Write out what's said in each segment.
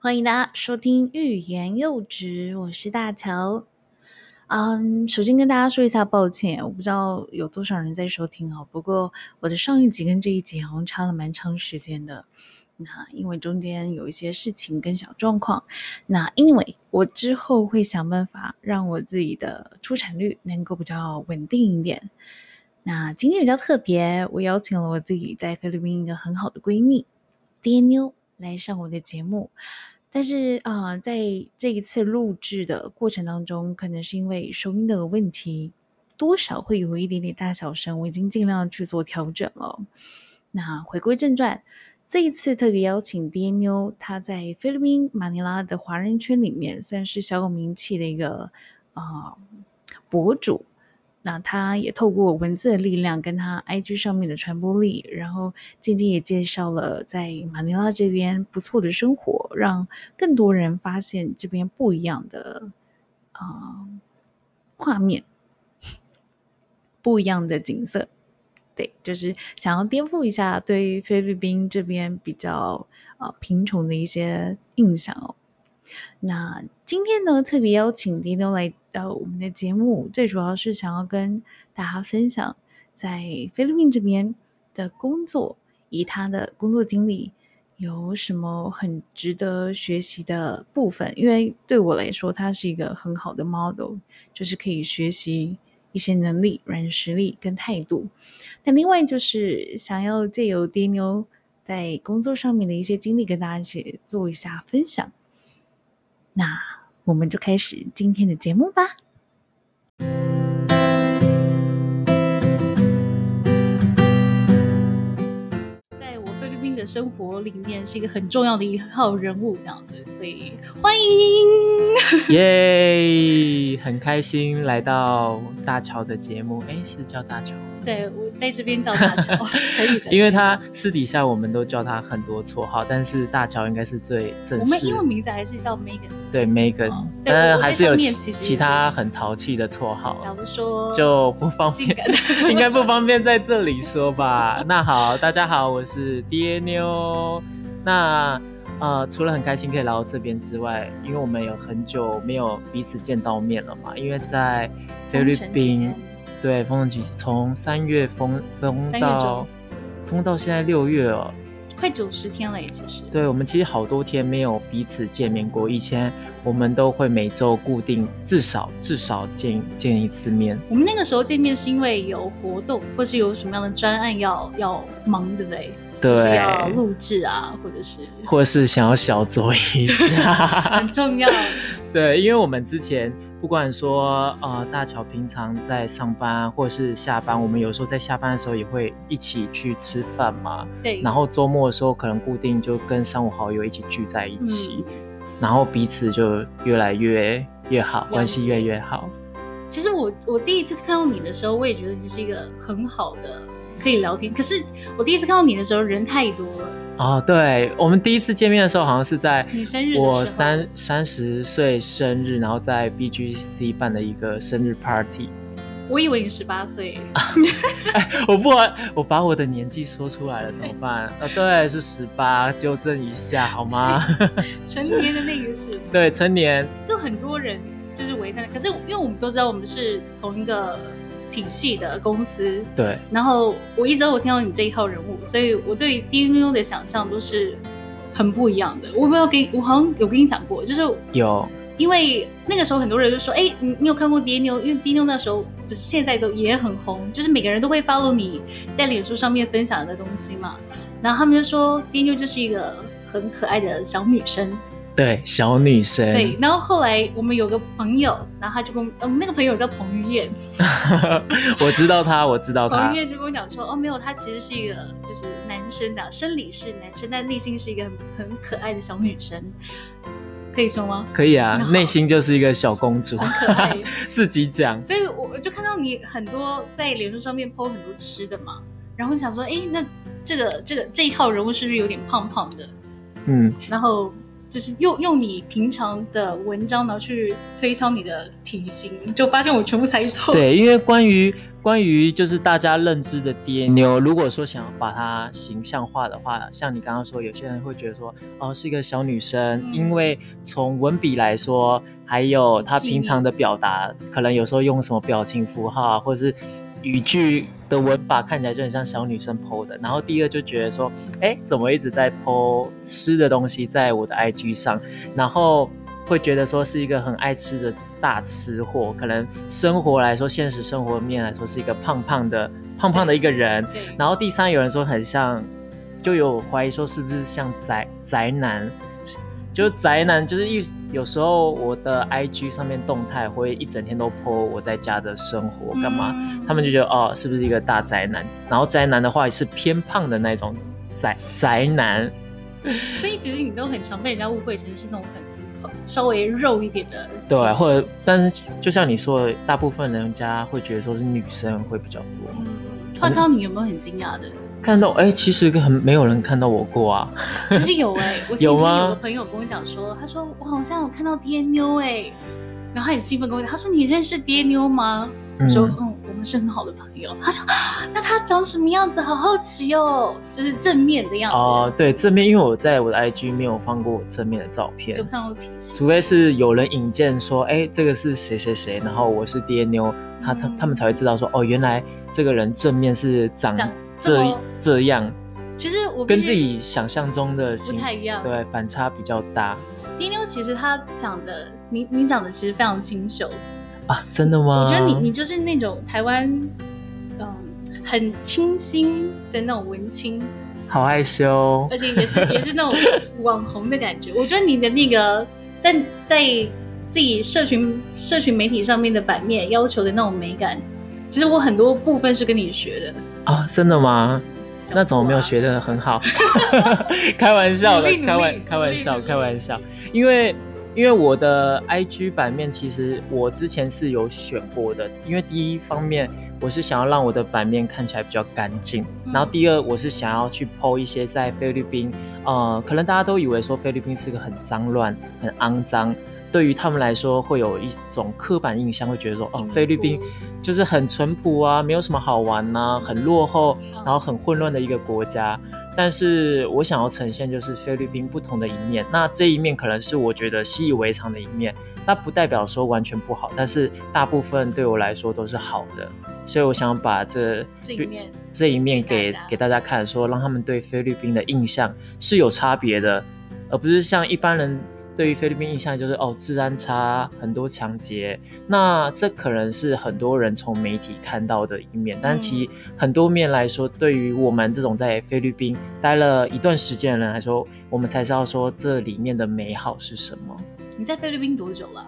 欢迎大家收听《欲言又止》，我是大乔。嗯，首先跟大家说一下抱歉，我不知道有多少人在收听哦。不过我的上一集跟这一集好像差了蛮长时间的。那因为中间有一些事情跟小状况，那因为我之后会想办法让我自己的出产率能够比较稳定一点。那今天比较特别，我邀请了我自己在菲律宾一个很好的闺蜜爹妞来上我的节目。但是啊，在这一次录制的过程当中，可能是因为收音的问题，多少会有一点点大小声，我已经尽量去做调整了。那回归正传，这一次特别邀请爹妞，他在菲律宾马尼拉的华人圈里面算是小有名气的一个啊博主。那他也透过文字的力量，跟他 IG 上面的传播力，然后渐渐也介绍了在马尼拉这边不错的生活，让更多人发现这边不一样的啊画面，不一样的景色。对，就是想要颠覆一下对菲律宾这边比较啊贫穷的一些印象哦。那今天呢，特别邀请迪诺来到我们的节目，最主要是想要跟大家分享在菲律宾这边的工作，以他的工作经历有什么很值得学习的部分。因为对我来说，他是一个很好的 model，就是可以学习一些能力、软实力跟态度。那另外就是想要借由迪妞在工作上面的一些经历，跟大家一起做一下分享。那我们就开始今天的节目吧。在我菲律宾的生活里面，是一个很重要的一号人物，这样子，所以欢迎 耶，很开心来到大乔的节目。哎，是叫大乔。对，我在这边叫大乔，可以的。因为他私底下我们都叫他很多绰号，但是大乔应该是最正式。我们英文名字还是叫 Megan。对，Megan，但还是有其他很淘气的绰号。假如说就不方便，应该不方便在这里说吧。那好，大家好，我是爹妞。那呃，除了很开心可以来到这边之外，因为我们有很久没有彼此见到面了嘛，因为在菲律宾。对，封城期从三月封封到封到现在六月哦，快九十天了耶！其实，对我们其实好多天没有彼此见面过。以前我们都会每周固定至少至少见见一次面。我们那个时候见面是因为有活动，或是有什么样的专案要要忙，对不对？对，就是要录制啊，或者是或者是想要小酌一下，很重要。对，因为我们之前。不管说呃大乔平常在上班或者是下班，我们有时候在下班的时候也会一起去吃饭嘛。对。然后周末的时候可能固定就跟三五好友一起聚在一起，然后彼此就越来越越好，关系越来越好。其实我我第一次看到你的时候，我也觉得你是一个很好的可以聊天。可是我第一次看到你的时候，人太多了。哦，对，我们第一次见面的时候，好像是在我三三十岁生日，然后在 BGC 办的一个生日 party。我以为你十八岁。哎，我不，我把我的年纪说出来了，怎么办？啊，对，是十八，纠正一下好吗？成年的那个是？对，成年。就很多人就是围在那，可是因为我们都知道我们是同一个。体系的公司，对。然后我一直都有听到你这一套人物，所以我对 DNU 的想象都是很不一样的。我没有给我好像有跟你讲过，就是有，因为那个时候很多人就说：“哎，你你有看过 DNU？因为 DNU 那时候不是现在都也很红，就是每个人都会 follow 你在脸书上面分享的东西嘛。”然后他们就说 DNU 就是一个很可爱的小女生。对，小女生。对，然后后来我们有个朋友，然后他就跟我们那个朋友叫彭于晏，我知道他，我知道他。彭于晏就跟我讲说，哦，没有，他其实是一个就是男生，讲生理是男生，但内心是一个很很可爱的小女生，可以说吗？可以啊，内心就是一个小公主，很可爱，自己讲。所以我就看到你很多在脸书上面 po 很多吃的嘛，然后想说，哎，那这个这个这一号人物是不是有点胖胖的？嗯，然后。就是用用你平常的文章呢去推敲你的体型，就发现我全部猜错。对，因为关于。关于就是大家认知的爹妞，如果说想要把它形象化的话，像你刚刚说，有些人会觉得说，哦，是一个小女生，嗯因为从文笔来说，还有她平常的表达，可能有时候用什么表情符号啊，或者是语句的文法看起来就很像小女生 PO 的。然后第二就觉得说，哎，怎么一直在 PO 吃的东西在我的 IG 上，然后。会觉得说是一个很爱吃的大吃货，可能生活来说，现实生活面来说是一个胖胖的、胖胖的一个人。对，然后第三，有人说很像，就有怀疑说是不是像宅宅男，就是宅男，就是一有时候我的 IG 上面动态会一整天都 po 我在家的生活干嘛，嗯他们就觉得哦，是不是一个大宅男？然后宅男的话也是偏胖的那种宅宅男，所以其实你都很常被人家误会成是那种很稍微肉一点的，对，或者但是就像你说的，大部分人家会觉得说是女生会比较多。嗯，突然看到你有没有很惊讶的？看到哎、其实很没有人看到我过啊。其实有哎、我前天有吗有个朋友跟我讲说，他说我好像有看到爹妞哎、然后他很兴奋跟我讲，他说你认识爹妞吗？我说嗯，我们是很好的朋友。他说啊那他长什么样子？好好奇哦，就是正面的样子，哦、对，正面，因为我在我的 IG 没有放过我正面的照片就，看到提示。除非是有人引荐说，哎、这个是谁谁谁，然后我是爹妞，他他嗯他们才会知道说，哦，原来这个人正面是长长这这样，其实我跟自己想象中的不太一样。对反差比较大丁妞其实她长得，你你长得其实非常清秀，啊，真的吗？我觉得你你就是那种台湾，嗯，很清新的那种文青，好害羞而且也是也是那种网红的感觉。我觉得你的那个在在自己社群社群媒体上面的版面要求的那种美感，其实我很多部分是跟你学的。啊，真的吗？那怎么没有学得很好？开玩笑的开玩开玩笑，开玩笑。因为因为我的 IG 版面其实我之前是有选过的，因为第一方面我是想要让我的版面看起来比较干净，嗯然后第二我是想要去 PO 一些在菲律宾，呃，可能大家都以为说菲律宾是个很脏乱、很肮脏。对于他们来说，会有一种刻板印象，会觉得说，哦，菲律宾就是很淳朴啊，没有什么好玩呐、很落后，嗯然后很混乱的一个国家。但是我想要呈现就是菲律宾不同的一面，那这一面可能是我觉得习以为常的一面，那不代表说完全不好，但是大部分对我来说都是好的，所以我想把这这一面这一面给给大家看，说让他们对菲律宾的印象是有差别的，而不是像一般人对于菲律宾印象就是哦治安差，很多抢劫。那这可能是很多人从媒体看到的一面，但其实很多面来说，对于我们这种在菲律宾待了一段时间的人来说，我们才知道说这里面的美好是什么。你在菲律宾多久了？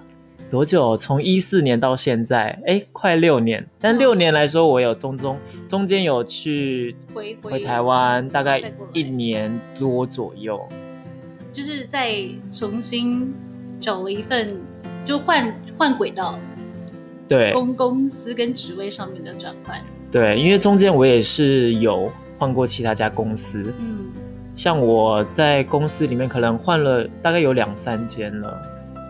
多久？从一四年到现在，哎，快六年。但六年来说，我有中中中间有去回回回台湾，大概一年多左右。就是在重新找了一份，就换换轨道，对公公司跟职位上面的转换。对，因为中间我也是有换过其他家公司，嗯，像我在公司里面可能换了大概有两三间了。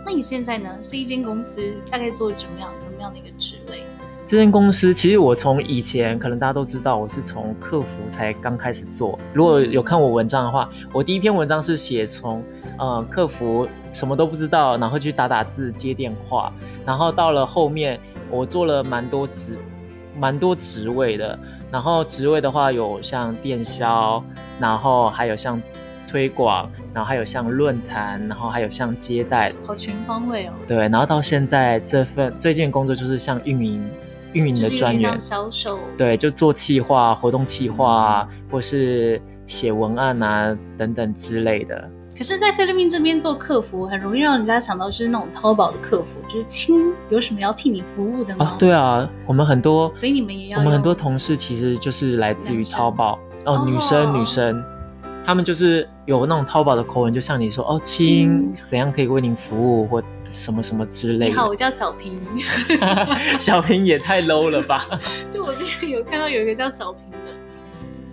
那你现在呢？是一间公司大概做怎么样怎么样的一个职位？这间公司其实我从以前可能大家都知道，我是从客服才刚开始做。如果有看我文章的话，我第一篇文章是写从呃客服什么都不知道，然后去打打字接电话，然后到了后面我做了蛮多职蛮多职位的。然后职位的话有像电销，然后还有像推广，然后还有像论坛，然后还有像接待，好全方位哦，对，然后到现在这份最近工作就是像运营运营的专员销售。，对，就做企划、活动企划啊，或是写文案啊等等之类的。可是，在菲律宾这边做客服，很容易让人家想到就是那种淘宝的客服，就是亲，有什么要替你服务的吗？啊，对啊，我们很多，所以你们也要我们很多同事其实就是来自于淘宝哦，哦女生女生，他们就是有那种淘宝的口吻，就像你说哦，亲亲，怎样可以为您服务或什么什么之类你好，我叫小平。小平也太 low 了吧？就我之前有看到有一个叫小平的，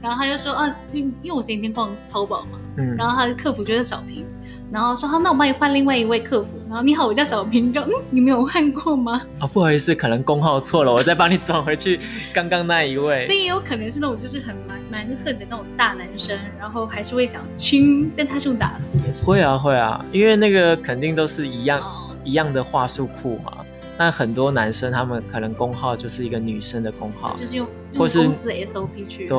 然后他就说啊，因因为我前几天逛淘宝嘛，嗯，然后他的客服就是小平，然后说好，那我帮你换另外一位客服。然后你好，我叫小平，就嗯，你没有换过吗？哦，不好意思，可能工号错了，我再帮你转回去刚刚那一位。所以也有可能是那种就是很蛮蛮横的那种大男生，然后还是会讲亲，但他是用打字的，是不是会啊会啊，因为那个肯定都是一样、哦一样的话术库嘛。那很多男生他们可能工号就是一个女生的工号，就是用或是公司的 SOP 去对，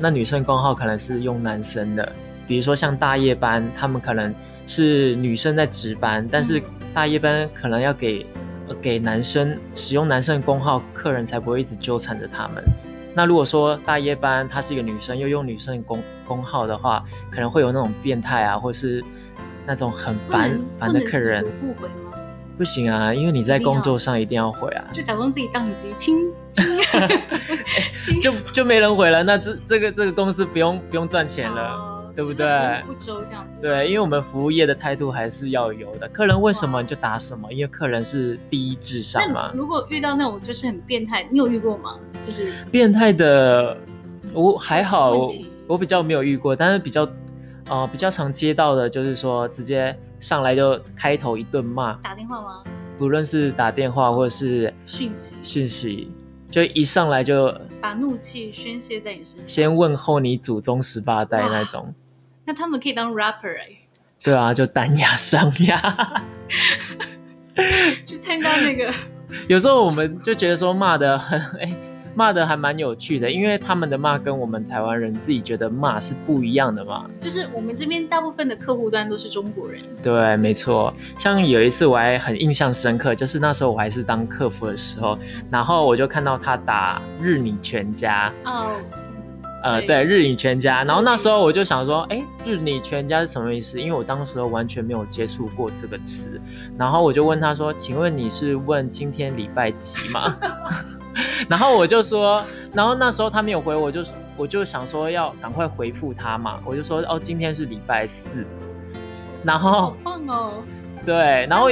那女生工号可能是用男生的，比如说像大夜班，他们可能是女生在值班，但是嗯大夜班可能要给呃给男生使用男生的工号，客人才不会一直纠缠着他们。那如果说大夜班她是一个女生，又用女生的工工号的话，可能会有那种变态啊，或是那种很烦烦的客人不，能不回吗？不行啊，因为你在工作上一定要回啊。就假装自己宕机，亲亲亲，就就没人回了，那这这个这个公司不用不用赚钱了。哦对不就是对不周这样子。对，因为我们服务业的态度还是要有的。客人问什么你就答什么，因为客人是第一至上嘛。如果遇到那种就是很变态，你有遇过吗？就是变态的我还好，我比较没有遇过，但是比较呃比较常接到的就是说直接上来就开头一顿骂，打电话吗？不论是打电话或是讯息，讯息，就一上来就把怒气宣泄在你身上。先问候你祖宗十八代那种。那他们可以当 rapper 哎、对啊，就单压上压。去参加那个有时候我们就觉得说骂的很哎，骂的还蛮有趣的，因为他们的骂跟我们台湾人自己觉得骂是不一样的嘛。就是我们这边大部分的客户端都是中国人，对，没错。像有一次我还很印象深刻，就是那时候我还是当客服的时候，然后我就看到他打日你全家，哦，呃，对对，日你全家。然后那时候我就想说，哎，日你全家是什么意思？因为我当时候完全没有接触过这个词。然后我就问他说，请问你是问今天礼拜几吗？然后我就说，然后那时候他没有回我，就我就想说要赶快回复他嘛，我就说哦，今天是礼拜四。然后好后棒哦！对，然后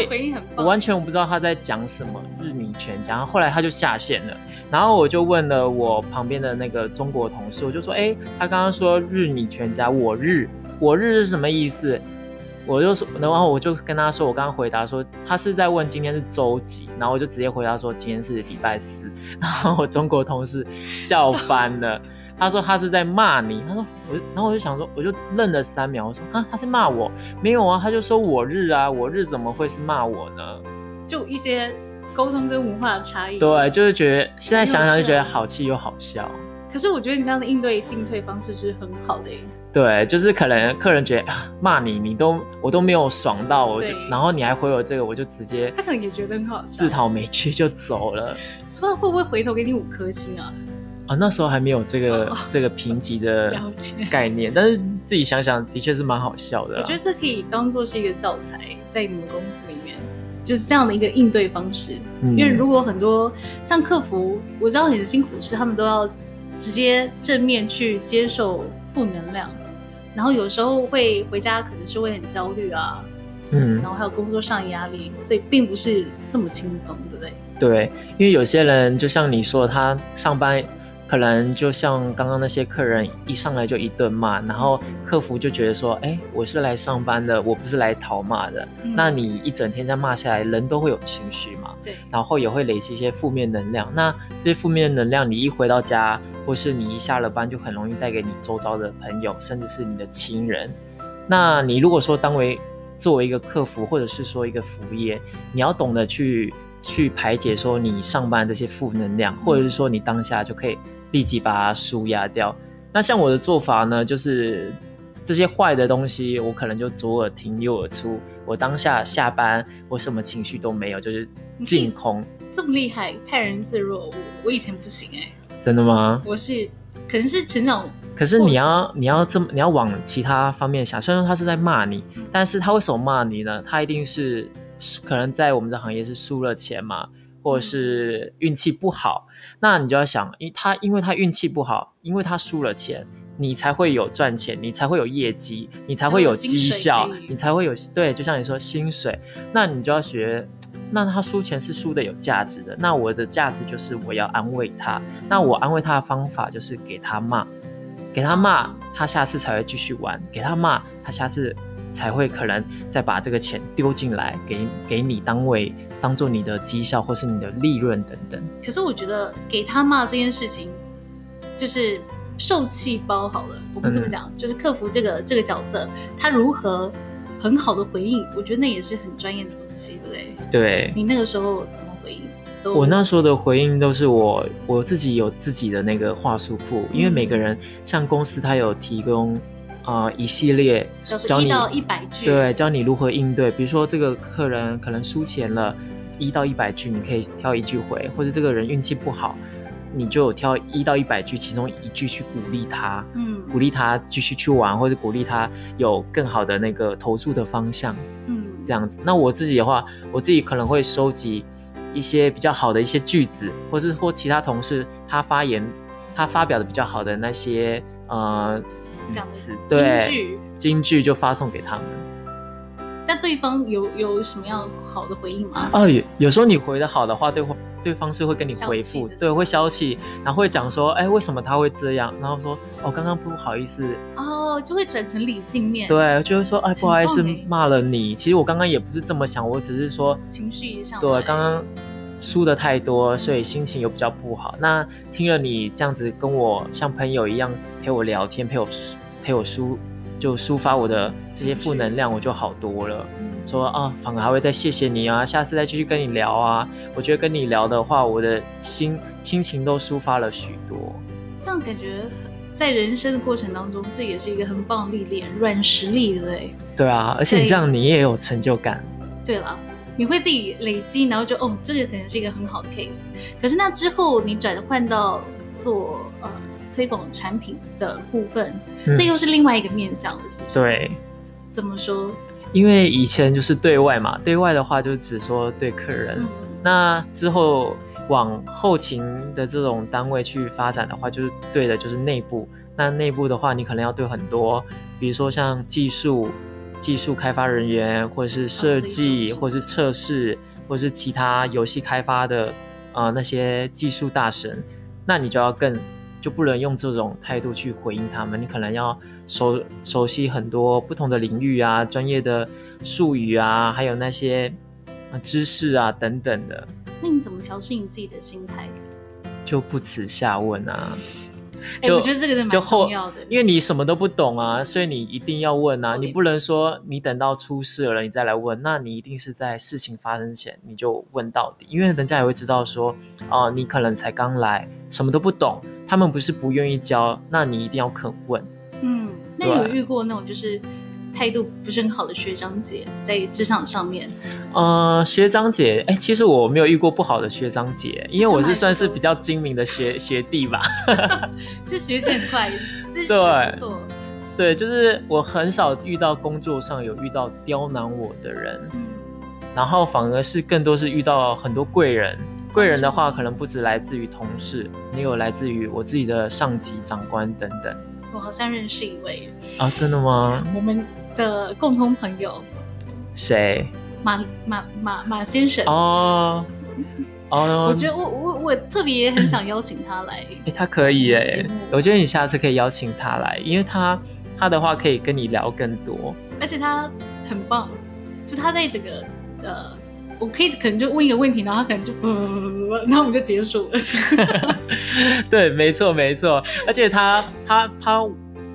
我完全我不知道他在讲什么日你全家，然后来他就下线了，然后我就问了我旁边的那个中国同事，我就说，哎，他刚刚说日你全家，我日我日是什么意思？我就说，然后我就跟他说，我刚刚回答说他是在问今天是周几，然后我就直接回答说今天是礼拜四，然后我中国同事笑翻了。他说他是在骂你，他说我，然后我就想说，我就愣了三秒，我说啊，他在骂我？没有啊，他就说我日啊，我日怎么会是骂我呢？就一些沟通跟文化的差异。对，就是觉得现在想想就觉得好气又好笑。可是我觉得你这样的应对进退方式是很好的耶。对，就是可能客人觉得啊骂你，你都我都没有爽到，我就然后你还回我这个，我就直接他可能也觉得很好笑自，讨没趣就走了。不知道会不会回头给你五颗星啊？啊，那时候还没有这个、哦 这个评级的。概念，但是自己想想，的确是蛮好笑的啦。我觉得这可以当做是一个教材，在你们公司里面，就是这样的一个应对方式。嗯因为如果很多像客服，我知道很辛苦，是他们都要直接正面去接受负能量，然后有时候会回家可能是会很焦虑啊，嗯然，后还有工作上的压力，所以并不是这么轻松，对不对？对，因为有些人就像你说，他上班可能就像刚刚那些客人一上来就一顿骂，然后客服就觉得说，哎，我是来上班的，我不是来讨骂的。嗯那你一整天这样骂下来，人都会有情绪嘛，对，然后也会累积一些负面能量。那这些负面能量，你一回到家，或是你一下了班，就很容易带给你周遭的朋友，甚至是你的亲人。那你如果说当为作为一个客服，或者是说一个服务业，你要懂得去去排解说你上班这些负能量，或者是说你当下就可以立即把它舒压掉。那像我的做法呢，就是这些坏的东西，我可能就左耳听右耳出。我当下下班，我什么情绪都没有，就是净空。这么厉害，泰然自若，我我以前不行哎、真的吗？我是可能是成长可是你要你要这么你要往其他方面想，虽然说他是在骂你，但是他为什么骂你呢？他一定是可能在我们的行业是输了钱嘛，或者是运气不好。那你就要想，因他因为他运气不好，因为他输了钱，你才会有赚钱，你才会有业绩，你才会有绩效你才会有对，就像你说薪水，那你就要学。那他输钱是输的有价值的，那我的价值就是我要安慰他。那我安慰他的方法就是给他骂，给他骂，他下次才会继续玩；给他骂，他下次才会可能再把这个钱丢进来给给你单位当做你的绩效或是你的利润等等。可是我觉得给他骂这件事情，就是受气包好了，我们这么嗯讲，就是克服这个这个角色，他如何很好的回应，我觉得那也是很专业的东西，对不对？对，你那个时候怎么回应？我那时候的回应都是我我自己有自己的那个话术库，因为嗯每个人像公司它有提供呃一系列教你一到一百句，对教你如何应对，比如说这个客人可能输钱了，一到一百句你可以挑一句回，或者这个人运气不好，你就挑一到一百句其中一句去鼓励他，嗯鼓励他继续去玩，或者鼓励他有更好的那个投注的方向。嗯这样子。那我自己的话，我自己可能会收集一些比较好的一些句子，或是或其他同事他发言他发表的比较好的那些呃这样子，金对句，金句就发送给他们。但对方有有什么样好的回应吗？哦，有有时候你回的好的话，对对方是会跟你回复，对，会消气，然后会讲说，哎，为什么他会这样？然后说，哦，刚刚不好意思，哦，就会转成理性面，，对，就会说，哎，不好意思骂了你。其实我刚刚也不是这么想，我只是说，情绪上对，刚刚输的太多，所以心情又比较不好。那听了你这样子跟我像朋友一样陪我聊天，陪我陪我抒就抒发我的这些负能量，我就好多了。嗯说啊，反而还会再谢谢你啊，下次再继续跟你聊啊。我觉得跟你聊的话，我的心心情都抒发了许多。这样感觉在人生的过程当中，这也是一个很棒的历练，软实力，对不对？对啊，而且你这样你也有成就感。对了，你会自己累积，然后就哦，这个可能是一个很好的 case。可是那之后你转换到做呃推广产品的部分，嗯这又是另外一个面向了，是不是？，对，怎么说？因为以前就是对外嘛，对外的话就只说对客人。嗯，那之后往后勤的这种单位去发展的话，就是对的，就是内部。那内部的话，你可能要对很多，比如说像技术、技术开发人员，或者是设计，或者是测试，或者是其他游戏开发的呃那些技术大神，那你就要更就不能用这种态度去回应他们，你可能要熟熟悉很多不同的领域啊、专业的术语啊，还有那些啊知识啊等等的。那你怎么调试你自己的心态？就不耻下问啊，哎、就我觉得这个是蛮重要的，因为你什么都不懂啊，所以你一定要问啊，你不能说你等到出事了你再来问，那你一定是在事情发生前你就问到底，因为人家也会知道说，哦、你可能才刚来，什么都不懂，他们不是不愿意教，那你一定要肯问。嗯，那你有遇过那种就是态度不是很好的学长姐在职场上面？呃，学长姐，哎，其实我没有遇过不好的学长姐，因为我是是算是比较精明的学学弟吧。就学习很快，姿势对不错，对，就是我很少遇到工作上有遇到刁难我的人，嗯，然后反而是更多是遇到很多贵人。贵人的话，可能不止来自于同事，也有来自于我自己的上级、长官等等。我好像认识一位啊，真的吗？我们的共同朋友谁？马马马马先生。哦哦，我觉得我我我特别也很想邀请他来，诶他可以哎，我觉得你下次可以邀请他来，因为他他的话可以跟你聊更多。而且他很棒，就他在整个呃，我可以可能就问一个问题，然后他可能就不不不不不，然后我们就结束了。对，没错没错，而且他他他，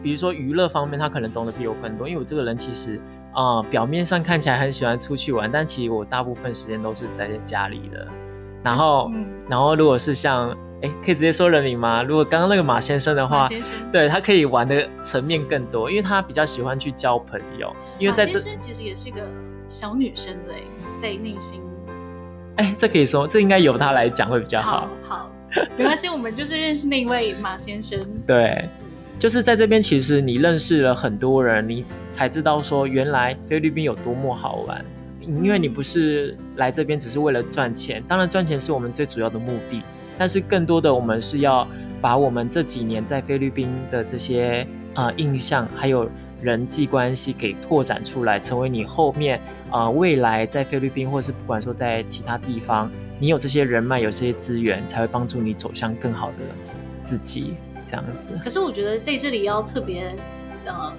比如说娱乐方面，他可能懂得比我更多，因为我这个人其实啊、呃表面上看起来很喜欢出去玩，但其实我大部分时间都是宅在家里的。然后，嗯，然后如果是像，哎，可以直接说人名吗？如果刚刚那个马先生的话，对他可以玩的层面更多，因为他比较喜欢去交朋友，因为马在这先，生其实也是个小女生嘞，在内心。哎，这可以说，这应该由他来讲会比较好好。好，没关系，我们就是认识那一位马先生。对，就是在这边，其实你认识了很多人，你才知道说原来菲律宾有多么好玩。因为你不是来这边只是为了赚钱，当然赚钱是我们最主要的目的，但是更多的我们是要把我们这几年在菲律宾的这些呃印象还有人际关系给拓展出来，成为你后面呃未来在菲律宾或是不管说在其他地方，你有这些人脉有这些资源，才会帮助你走向更好的自己，这样子。可是我觉得在这里要特别呃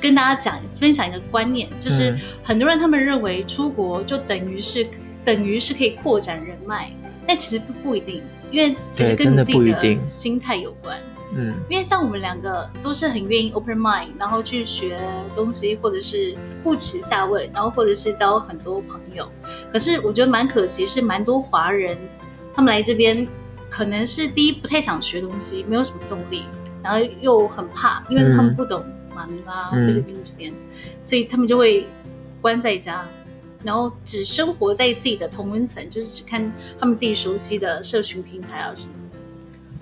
跟大家讲分享一个观念，就是嗯很多人他们认为出国就等于是等于是可以扩展人脉，但其实不不一定，因为其实跟你自己的心态有关。嗯因为像我们两个都是很愿意 open mind，然后去学东西，或者是不耻下问，然后或者是交很多朋友。可是我觉得蛮可惜，是蛮多华人他们来这边，可能是第一不太想学东西，没有什么动力，然后又很怕，因为他们嗯不懂马尼拉、嗯菲律宾这边，所以他们就会关在家。然后只生活在自己的同温层，就是只看他们自己熟悉的社群平台啊什么的。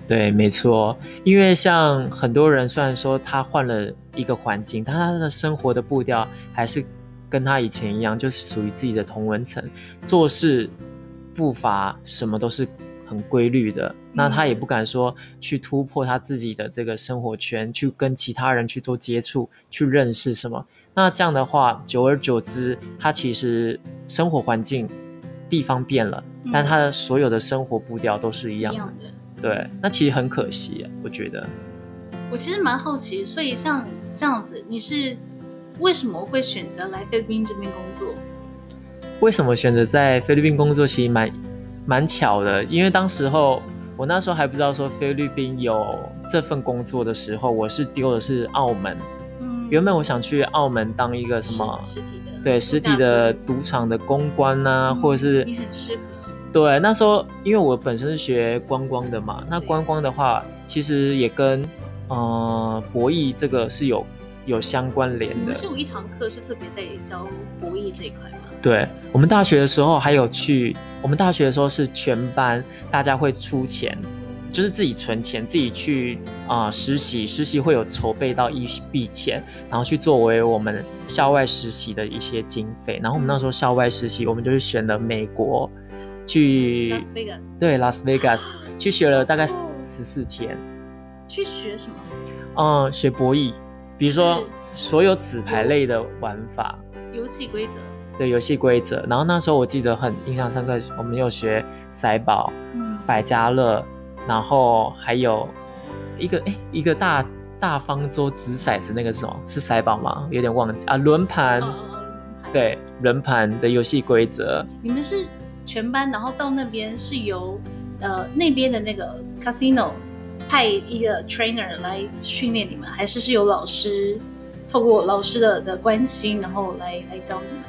对，没错，因为像很多人，虽然说他换了一个环境，但他的生活的步调还是跟他以前一样，就是属于自己的同文层，做事步伐什么都是很规律的。那他也不敢说去突破他自己的这个生活圈，去跟其他人去做接触，去认识什么。那这样的话，久而久之，他其实生活环境地方变了，但他的所有的生活步调都是一样的。对，那其实很可惜，我觉得。我其实蛮好奇，所以像这样子，你是为什么会选择来菲律宾这边工作？为什么选择在菲律宾工作？其实蛮蛮巧的，因为当时候我那时候还不知道说菲律宾有这份工作的时候，我是丢的是澳门。嗯，原本我想去澳门当一个什么实实体的，对实体的赌场的公关呐、或者是你很适合。对，那时候因为我本身是学观光的嘛，那观光的话，其实也跟呃博弈这个是有有相关联的你们。是有一堂课是特别在教博弈这一块吗？对我们大学的时候还有去，我们大学的时候是全班大家会出钱，就是自己存钱，自己去啊、呃实习，实习会有筹备到一笔钱，然后去作为我们校外实习的一些经费。然后我们那时候校外实习，我们就是选了美国去拉斯维加斯对拉斯维加斯去学了大概十哦十四天，去学什么？嗯，学博弈，比如说所有纸牌类的玩法。游戏规则。的游戏规则。然后那时候我记得很印象深刻，我们有学骰宝、嗯，百家乐，然后还有一个哎一个大大方桌掷骰子那个是什么？是骰宝吗？有点忘记啊。轮盘，哦哦哦轮盘对轮盘的游戏规则。你们是全班，然后到那边是由呃那边的那个 casino 派一个 trainer 来训练你们，还是是由老师透过老师的的关心，然后来来教你们？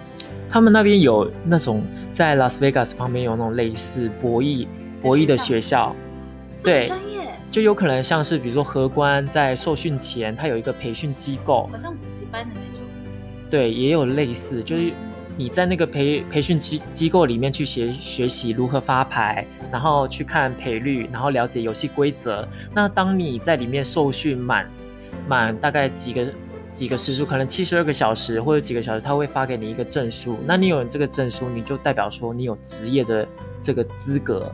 他们那边有那种在拉斯维加斯旁边有那种类似博弈博弈的学校，对。专业，就有可能像是比如说荷官在受训前，他有一个培训机构，好像补习班的那种。对，也有类似，就是你在那个培培训机机构里面去学学习如何发牌，然后去看赔率，然后了解游戏规则。那当你在里面受训满满大概几个几个时数，可能七十二个小时或者几个小时，他会发给你一个证书。那你有这个证书，你就代表说你有职业的这个资格，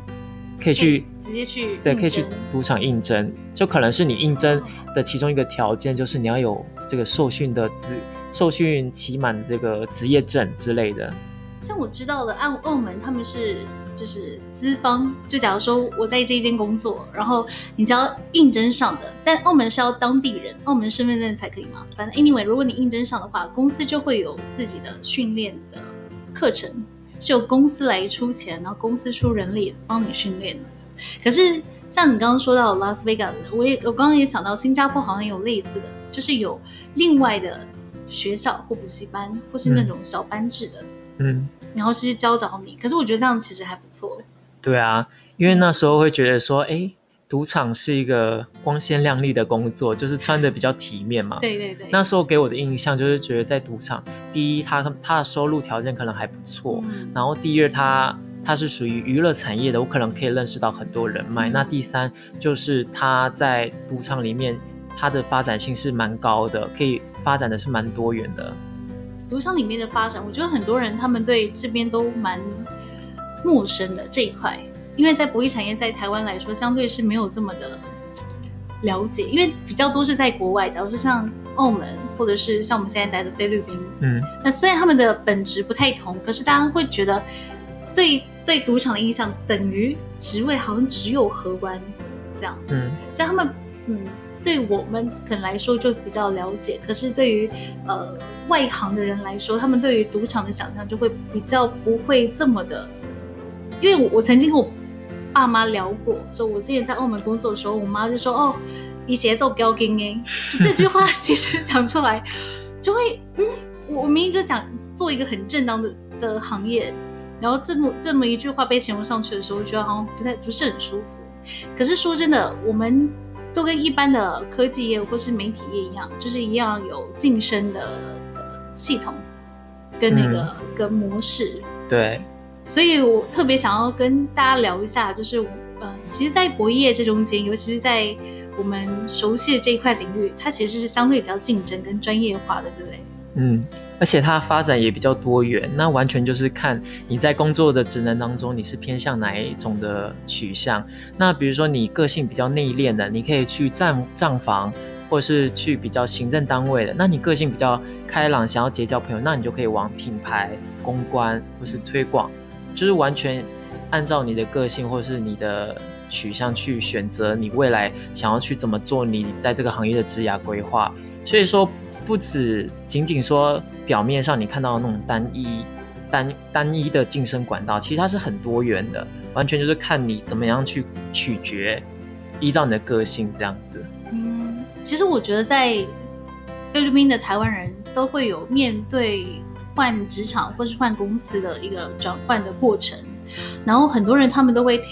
可以去直接去对，可以去赌场应征，就可能是你应征的其中一个条件，就是你要有这个受训的资受训期满这个职业证之类的。像我知道的，澳澳门他们是就是资方，就假如说我在这一间工作，然后你只要应征上的，但澳门是要当地人，澳门身份证才可以嘛。反正 anyway，如果你应征上的话，公司就会有自己的训练的课程，是由公司来出钱，然后公司出人力帮你训练。可是像你刚刚说到 Las Vegas，，我也我刚刚也想到新加坡好像有类似的，就是有另外的学校或补习班，或是那种小班制的。嗯，然后是去教导你。可是我觉得这样其实还不错。对啊，因为那时候会觉得说，哎，赌场是一个光鲜亮丽的工作，就是穿的比较体面嘛。对对对，那时候给我的印象就是觉得在赌场，第一，他他的收入条件可能还不错，嗯然后第二，他它是属于娱乐产业的，我可能可以认识到很多人脉。嗯那第三就是它在赌场里面，它的发展性是蛮高的，可以发展的是蛮多元的。赌场里面的发展，我觉得很多人他们对这边都蛮陌生的这一块，因为在博弈产业在台湾来说，相对是没有这么的了解，因为比较多是在国外，假如说像澳门，或者是像我们现在待的菲律宾，嗯，那虽然他们的本质不太同，可是大家会觉得对对赌场的印象等于职位好像只有荷官这样子。嗯，所以他们嗯对我们可能来说就比较了解，可是对于呃外行的人来说，他们对于赌场的想象就会比较不会这么的，因为我我曾经跟我爸妈聊过，说我之前在澳门工作的时候，我妈就说哦，你节奏标金哎，这句话其实讲出来就会嗯，我明明就讲做一个很正当的的行业，然后这么这么一句话被形容上去的时候，我觉得好像不太不是很舒服。可是说真的，我们都跟一般的科技业或是媒体业一样，就是一样有晋升的的系统跟那个、跟模式。对，所以我特别想要跟大家聊一下，就是呃，其实，在博弈业这中间，尤其是在我们熟悉的这一块领域，它其实是相对比较竞争跟专业化的，对不对？嗯，而且它发展也比较多元，那完全就是看你在工作的职能当中，你是偏向哪一种的取向。那比如说你个性比较内敛的，你可以去站账房，或是去比较行政单位的。那你个性比较开朗，想要结交朋友，那你就可以往品牌、公关或是推广，就是完全按照你的个性或是你的取向去选择你未来想要去怎么做你在这个行业的职涯规划。所以说。不止仅仅说表面上你看到的那种单一、单单一的晋升管道，其实它是很多元的，完全就是看你怎么样去取决，依照你的个性这样子。嗯，其实我觉得在菲律宾的台湾人都会有面对换职场或是换公司的一个转换的过程，然后很多人他们都会特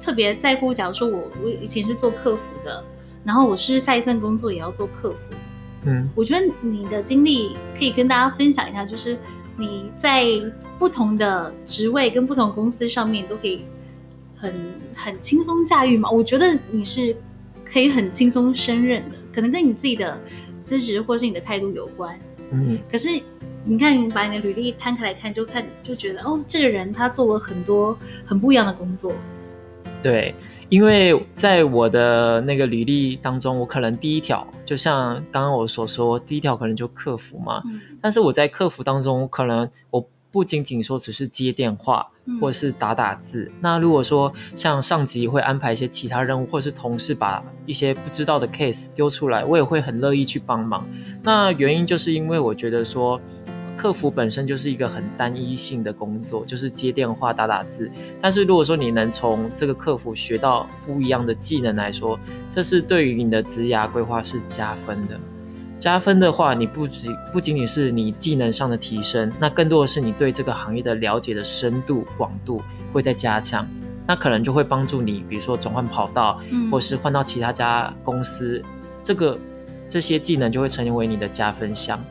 特别在乎，假如说我我以前是做客服的，然后我是下一份工作也要做客服。嗯，我觉得你的经历可以跟大家分享一下，就是你在不同的职位跟不同公司上面都可以很很轻松驾驭嘛。我觉得你是可以很轻松胜任的，可能跟你自己的资质或是你的态度有关。嗯，可是你看，把你的履历摊开来看，就看就觉得哦，这个人他做了很多很不一样的工作。对。因为在我的那个履历当中，我可能第一条就像刚刚我所说，第一条可能就客服嘛。嗯。但是我在客服当中，可能我不仅仅说只是接电话，或者是打打字。那如果说像上级会安排一些其他任务，或者是同事把一些不知道的 case 丢出来，我也会很乐意去帮忙。那原因就是因为我觉得说。客服本身就是一个很单一性的工作，就是接电话、打打字。但是如果说你能从这个客服学到不一样的技能来说，这是对于你的职涯规划是加分的。加分的话，你不仅不仅仅是你技能上的提升，那更多的是你对这个行业的了解的深度、广度会在加强。那可能就会帮助你，比如说转换跑道，或是换到其他家公司，这个这些技能就会成为你的加分项。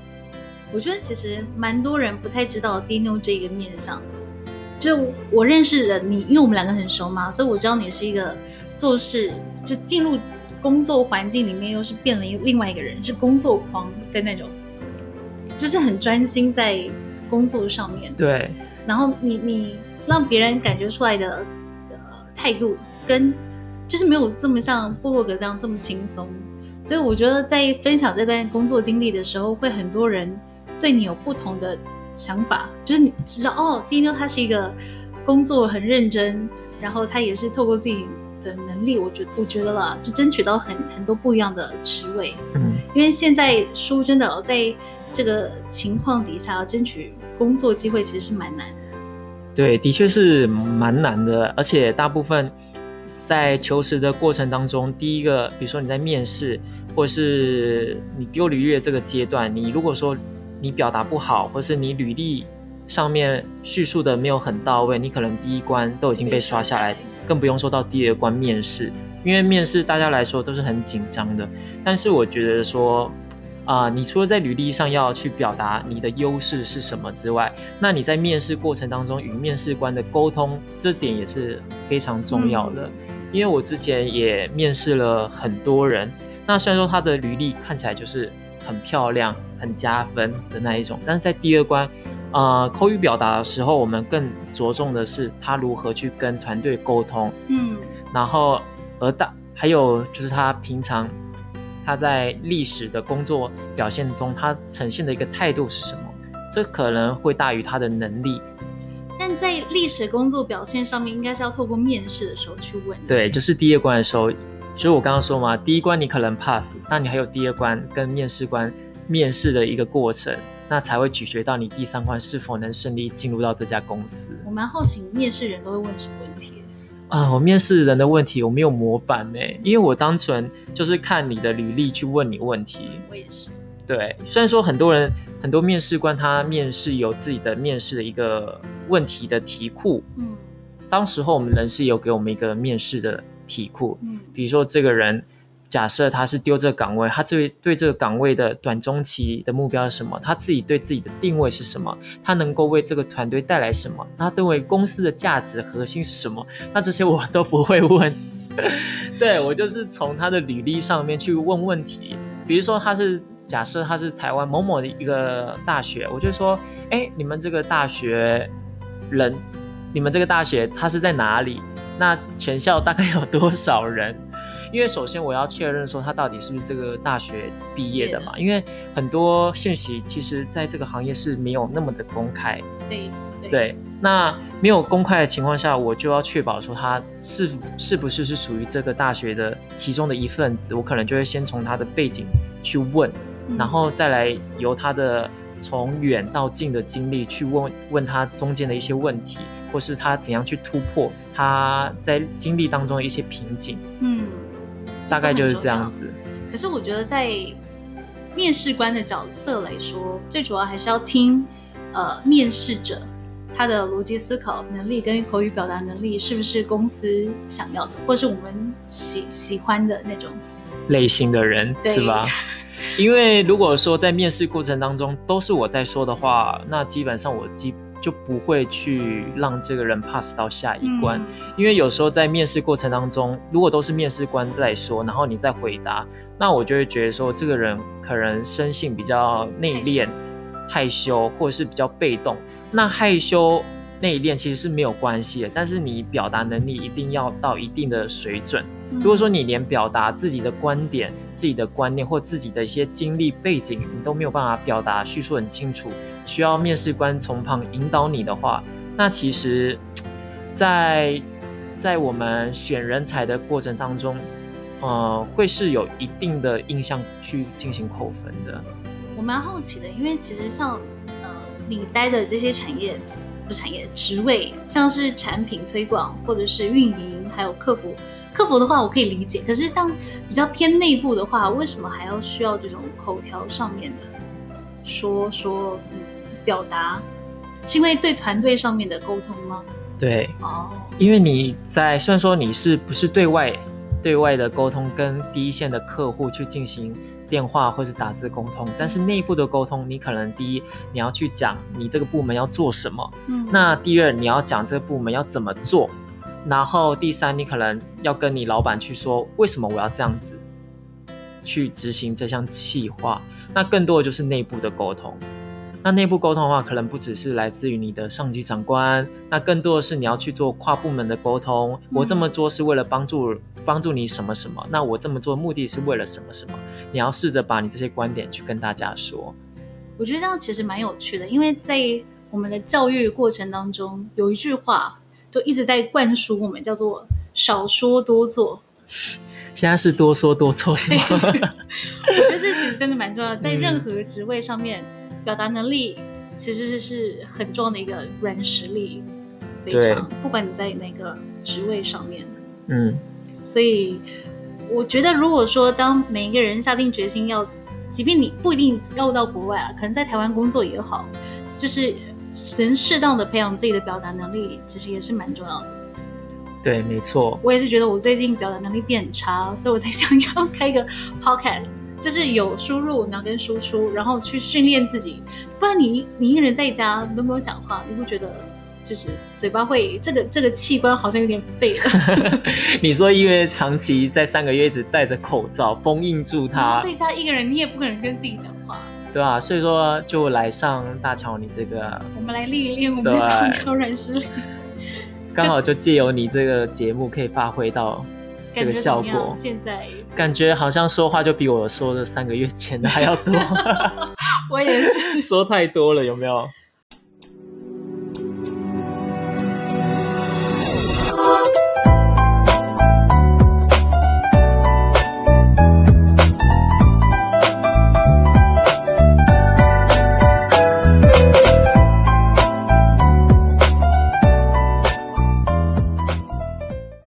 我觉得其实蛮多人不太知道 Dino 这个面相的，就我认识的你，因为我们两个很熟嘛，所以我知道你是一个做事就进入工作环境里面又是变了另外一个人，是工作狂的那种，就是很专心在工作上面。对。然后你你让别人感觉出来的呃态度跟就是没有这么像布洛格这样这么轻松，所以我觉得在分享这段工作经历的时候，会很多人。对你有不同的想法，就是你知道哦，第一呢，他是一个工作很认真，然后他也是透过自己的能力，我觉我觉得啦，就争取到很很多不一样的职位。嗯，因为现在书真的在这个情况底下，要争取工作机会其实是蛮难的。对，的确是蛮难的，而且大部分在求职的过程当中，第一个，比如说你在面试，或是你丢履历这个阶段，你如果说你表达不好，或是你履历上面叙述的没有很到位，你可能第一关都已经被刷下来，更不用说到第二关面试。因为面试大家来说都是很紧张的。但是我觉得说，啊，你除了在履历上要去表达你的优势是什么之外，那你在面试过程当中与面试官的沟通，这点也是非常重要的。因为我之前也面试了很多人，那虽然说他的履历看起来就是很漂亮。很加分的那一种，但是在第二关，呃，口语表达的时候，我们更着重的是他如何去跟团队沟通，嗯，然后而大还有就是他平常他在历史的工作表现中，他呈现的一个态度是什么？这可能会大于他的能力。但在历史工作表现上面，应该是要透过面试的时候去问。对，就是第二关的时候就是我刚刚说嘛，第一关你可能 pass，那你还有第二关跟面试官面试的一个过程，那才会取决到你第三关是否能顺利进入到这家公司。我蛮好奇，面试人都会问什么问题？啊，我面试人的问题我没有模板呢，因为我单纯就是看你的履历去问你问题。我也是。对，虽然说很多人很多面试官他面试有自己的面试的一个问题的题库，嗯，当时候我们人事有给我们一个面试的题库，嗯，比如说这个人。假设他是丢这个岗位，他对对这个岗位的短中期的目标是什么？他自己对自己的定位是什么？他能够为这个团队带来什么？他认为公司的价值核心是什么？那这些我都不会问。对我就是从他的履历上面去问问题。比如说他是假设他是台湾某某的一个大学，我就说：哎，你们这个大学人，你们这个大学它是在哪里？那全校大概有多少人？因为首先我要确认说他到底是不是这个大学毕业的嘛？因为很多信息其实在这个行业是没有那么的公开。对对。那没有公开的情况下，我就要确保说他是是不是是属于这个大学的其中的一份子。我可能就会先从他的背景去问，然后再来由他的从远到近的经历去问问他中间的一些问题，或是他怎样去突破他在经历当中的一些瓶颈。嗯。大概就是这样子。可是我觉得，在面试官的角色来说，最主要还是要听呃面试者他的逻辑思考能力跟口语表达能力是不是公司想要的，或是我们喜喜欢的那种类型的人，是吧？因为如果说在面试过程当中都是我在说的话，那基本上我基。就不会去让这个人 pass 到下一关，因为有时候在面试过程当中，如果都是面试官在说，然后你再回答，那我就会觉得说这个人可能生性比较内敛、害羞，或者是比较被动。那害羞、内敛其实是没有关系的，但是你表达能力一定要到一定的水准。如果说你连表达自己的观点、自己的观念或自己的一些经历背景，你都没有办法表达叙述很清楚，需要面试官从旁引导你的话，那其实，在在我们选人才的过程当中，呃，会是有一定的印象去进行扣分的。我蛮好奇的，因为其实像呃，你待的这些产业不产业职位，像是产品推广或者是运营，还有客服。客服的话，我可以理解。可是像比较偏内部的话，为什么还要需要这种口条上面的说说嗯表达？是因为对团队上面的沟通吗？对，哦，因为你在虽然说你是不是对外对外的沟通，跟第一线的客户去进行电话或是打字沟通，但是内部的沟通，你可能第一你要去讲你这个部门要做什么，嗯，那第二你要讲这个部门要怎么做。然后第三，你可能要跟你老板去说，为什么我要这样子去执行这项计划？那更多的就是内部的沟通。那内部沟通的话，可能不只是来自于你的上级长官，那更多的是你要去做跨部门的沟通。我这么做是为了帮助帮助你什么什么？那我这么做目的是为了什么什么？你要试着把你这些观点去跟大家说。我觉得这样其实蛮有趣的，因为在我们的教育过程当中，有一句话。都一直在灌输我们叫做少说多做，现在是多说多做是吗？我觉得这其实真的蛮重要，在任何职位上面，表达能力其实是很重要的一个软实力，非常不管你在哪个职位上面，嗯，所以我觉得如果说当每一个人下定决心要，即便你不一定要到国外啊，可能在台湾工作也好，就是。能适当的培养自己的表达能力，其实也是蛮重要的。对，没错。我也是觉得我最近表达能力变差，所以我才想要开一个 podcast，就是有输入然后跟输出，然后去训练自己。不然你你一个人在家都没有讲话，你会觉得就是嘴巴会这个这个器官好像有点废了。你说因为长期在三个月一直戴着口罩封印住它，在家一个人你也不可能跟自己讲话。对啊，所以说就来上大乔你这个，我们来练一练我们的口条软实力。刚好就借由你这个节目可以发挥到这个效果。现在感觉好像说话就比我说的三个月前的还要多。我也是 说太多了，有没有？